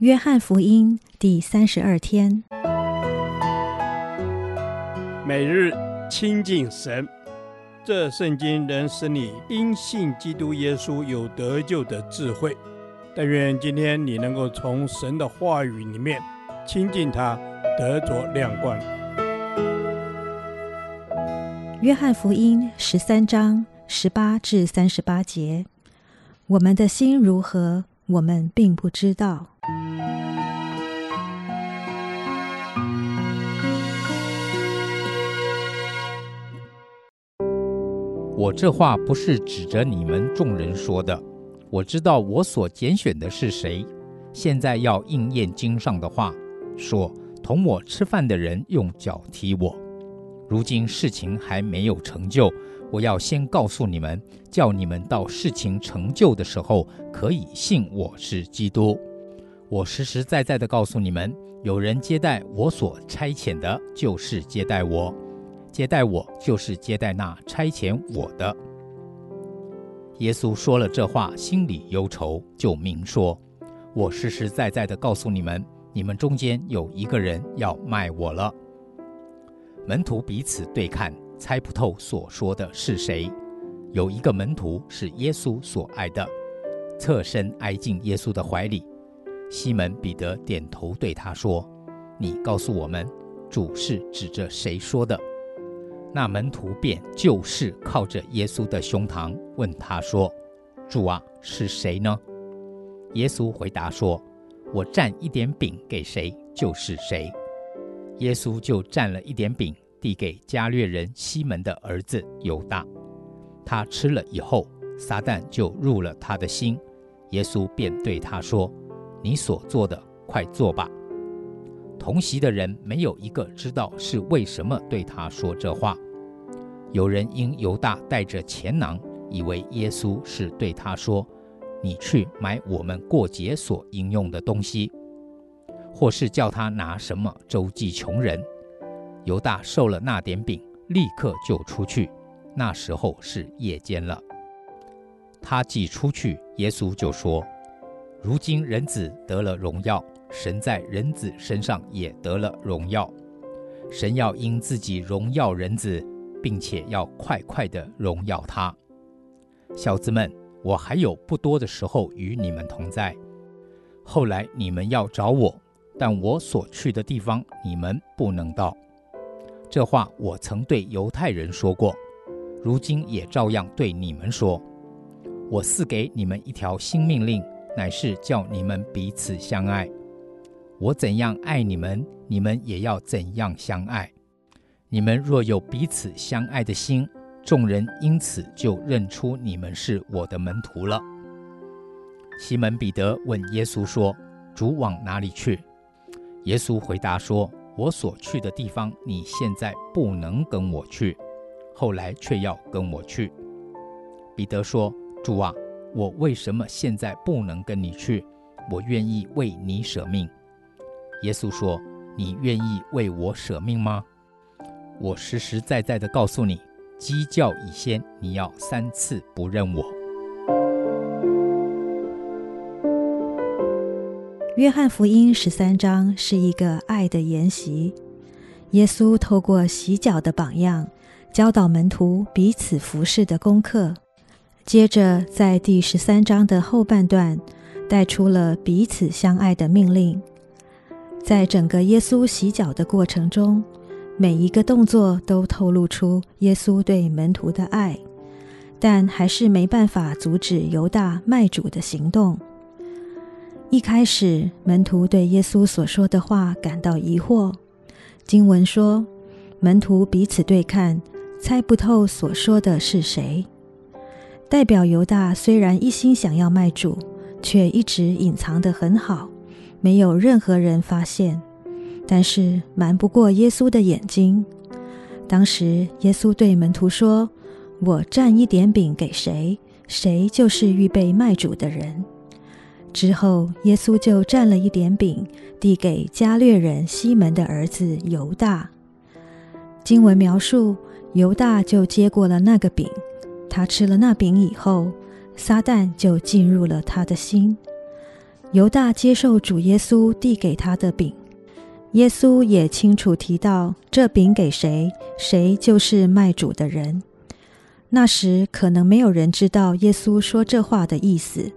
约翰福音第三十二天，每日亲近神，这圣经能使你因信基督耶稣有得救的智慧。但愿今天你能够从神的话语里面亲近他，得着亮光。约翰福音十三章十八至三十八节：我们的心如何，我们并不知道。我这话不是指着你们众人说的。我知道我所拣选的是谁。现在要应验经上的话，说同我吃饭的人用脚踢我。如今事情还没有成就，我要先告诉你们，叫你们到事情成就的时候，可以信我是基督。我实实在在的告诉你们，有人接待我所差遣的，就是接待我。接待我，就是接待那差遣我的。耶稣说了这话，心里忧愁，就明说：“我实实在在的告诉你们，你们中间有一个人要卖我了。”门徒彼此对看，猜不透所说的是谁。有一个门徒是耶稣所爱的，侧身挨进耶稣的怀里。西门彼得点头对他说：“你告诉我们，主是指着谁说的？”那门徒便就是靠着耶稣的胸膛，问他说：“主啊，是谁呢？”耶稣回答说：“我蘸一点饼给谁，就是谁。”耶稣就蘸了一点饼，递给加略人西门的儿子犹大。他吃了以后，撒旦就入了他的心。耶稣便对他说：“你所做的，快做吧。”同席的人没有一个知道是为什么对他说这话。有人因犹大带着钱囊，以为耶稣是对他说：“你去买我们过节所应用的东西，或是叫他拿什么周济穷人。”犹大受了那点饼，立刻就出去。那时候是夜间了。他既出去，耶稣就说：“如今人子得了荣耀，神在人子身上也得了荣耀。神要因自己荣耀人子。”并且要快快地荣耀他，小子们，我还有不多的时候与你们同在。后来你们要找我，但我所去的地方你们不能到。这话我曾对犹太人说过，如今也照样对你们说。我赐给你们一条新命令，乃是叫你们彼此相爱。我怎样爱你们，你们也要怎样相爱。你们若有彼此相爱的心，众人因此就认出你们是我的门徒了。西门彼得问耶稣说：“主往哪里去？”耶稣回答说：“我所去的地方，你现在不能跟我去，后来却要跟我去。”彼得说：“主啊，我为什么现在不能跟你去？我愿意为你舍命。”耶稣说：“你愿意为我舍命吗？”我实实在在的告诉你，鸡叫已先，你要三次不认我。约翰福音十三章是一个爱的研习，耶稣透过洗脚的榜样，教导门徒彼此服侍的功课。接着在第十三章的后半段，带出了彼此相爱的命令。在整个耶稣洗脚的过程中，每一个动作都透露出耶稣对门徒的爱，但还是没办法阻止犹大卖主的行动。一开始，门徒对耶稣所说的话感到疑惑。经文说，门徒彼此对看，猜不透所说的是谁。代表犹大虽然一心想要卖主，却一直隐藏得很好，没有任何人发现。但是瞒不过耶稣的眼睛。当时耶稣对门徒说：“我蘸一点饼给谁，谁就是预备卖主的人。”之后，耶稣就蘸了一点饼，递给加略人西门的儿子犹大。经文描述，犹大就接过了那个饼。他吃了那饼以后，撒旦就进入了他的心。犹大接受主耶稣递给他的饼，耶稣也清楚提到这饼给谁，谁就是卖主的人。那时可能没有人知道耶稣说这话的意思，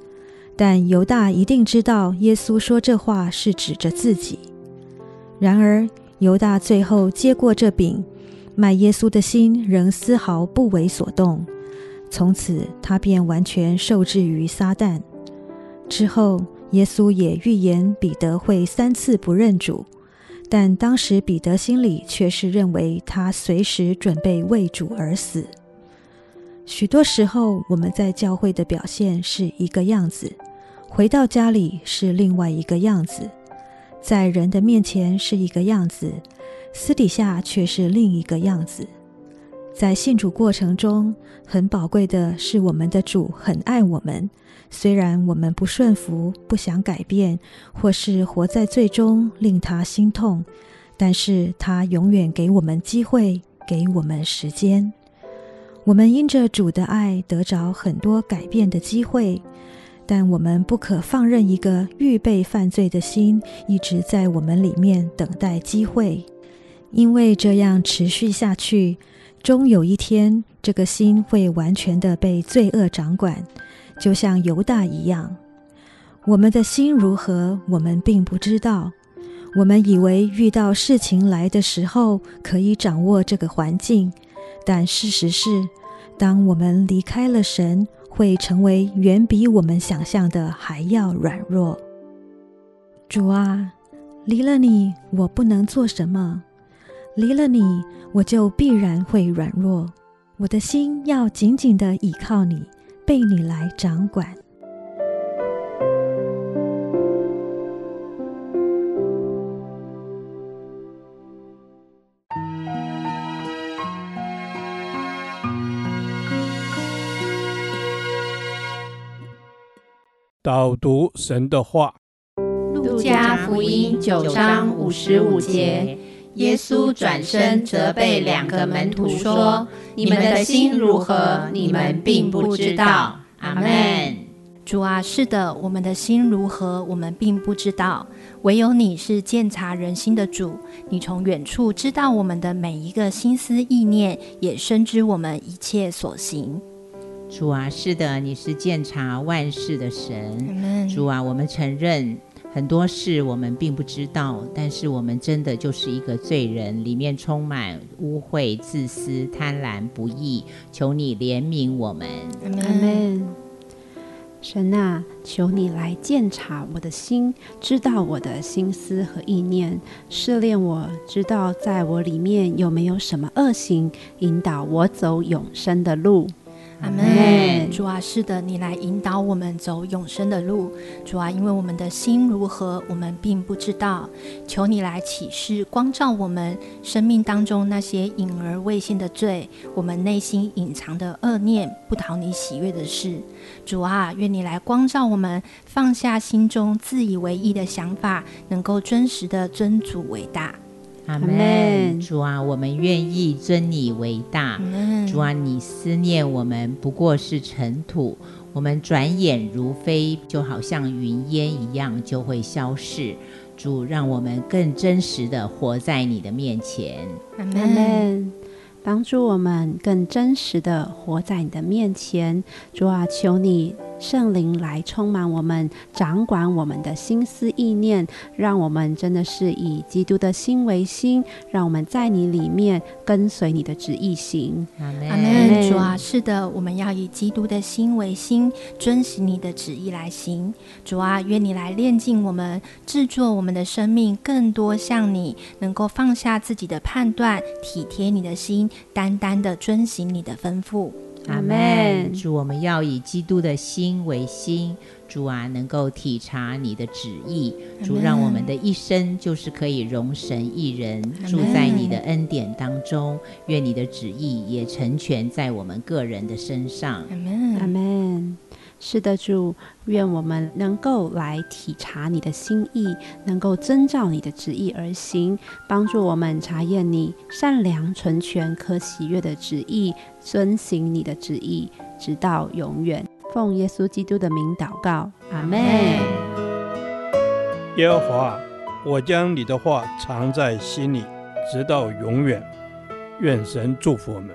但犹大一定知道耶稣说这话是指着自己。然而，犹大最后接过这饼，卖耶稣的心仍丝毫不为所动。从此，他便完全受制于撒旦。之后，耶稣也预言彼得会三次不认主，但当时彼得心里却是认为他随时准备为主而死。许多时候，我们在教会的表现是一个样子，回到家里是另外一个样子，在人的面前是一个样子，私底下却是另一个样子。在信主过程中，很宝贵的是，我们的主很爱我们。虽然我们不顺服、不想改变，或是活在罪中令他心痛，但是他永远给我们机会，给我们时间。我们因着主的爱得着很多改变的机会，但我们不可放任一个预备犯罪的心一直在我们里面等待机会，因为这样持续下去。终有一天，这个心会完全的被罪恶掌管，就像犹大一样。我们的心如何，我们并不知道。我们以为遇到事情来的时候，可以掌握这个环境，但事实是，当我们离开了神，会成为远比我们想象的还要软弱。主啊，离了你，我不能做什么。离了你，我就必然会软弱。我的心要紧紧的倚靠你，被你来掌管。导读神的话，《路加福音》九章五十五节。耶稣转身责备两个门徒说：“你们的心如何？你们并不知道。”阿门。主啊，是的，我们的心如何？我们并不知道。唯有你是鉴察人心的主，你从远处知道我们的每一个心思意念，也深知我们一切所行。主啊，是的，你是鉴察万事的神。主啊，我们承认。很多事我们并不知道，但是我们真的就是一个罪人，里面充满污秽、自私、贪婪、不义。求你怜悯我们，阿门。神啊，求你来鉴察我的心，知道我的心思和意念，试炼我，知道在我里面有没有什么恶行，引导我走永生的路。阿门，主啊，是的，你来引导我们走永生的路。主啊，因为我们的心如何，我们并不知道。求你来启示、光照我们生命当中那些隐而未现的罪，我们内心隐藏的恶念，不讨你喜悦的事。主啊，愿你来光照我们，放下心中自以为意的想法，能够真实的尊主为大。阿门，主啊，我们愿意尊你为大。主啊，你思念我们不过是尘土，我们转眼如飞，就好像云烟一样就会消逝。主，让我们更真实的活在你的面前。阿门。帮助我们更真实的活在你的面前，主啊，求你圣灵来充满我们，掌管我们的心思意念，让我们真的是以基督的心为心，让我们在你里面跟随你的旨意行。阿门。主啊，是的，我们要以基督的心为心，遵行你的旨意来行。主啊，愿你来炼净我们，制作我们的生命更多像你，能够放下自己的判断，体贴你的心。单单的遵行你的吩咐，阿门。主，我们要以基督的心为心，主啊，能够体察你的旨意。主，让我们的一生就是可以容神一人，住在你的恩典当中。愿你的旨意也成全在我们个人的身上。阿门，阿门。是的，主，愿我们能够来体察你的心意，能够遵照你的旨意而行，帮助我们查验你善良、纯全、可喜悦的旨意，遵行你的旨意，直到永远。奉耶稣基督的名祷告，阿门。耶和华，我将你的话藏在心里，直到永远。愿神祝福我们。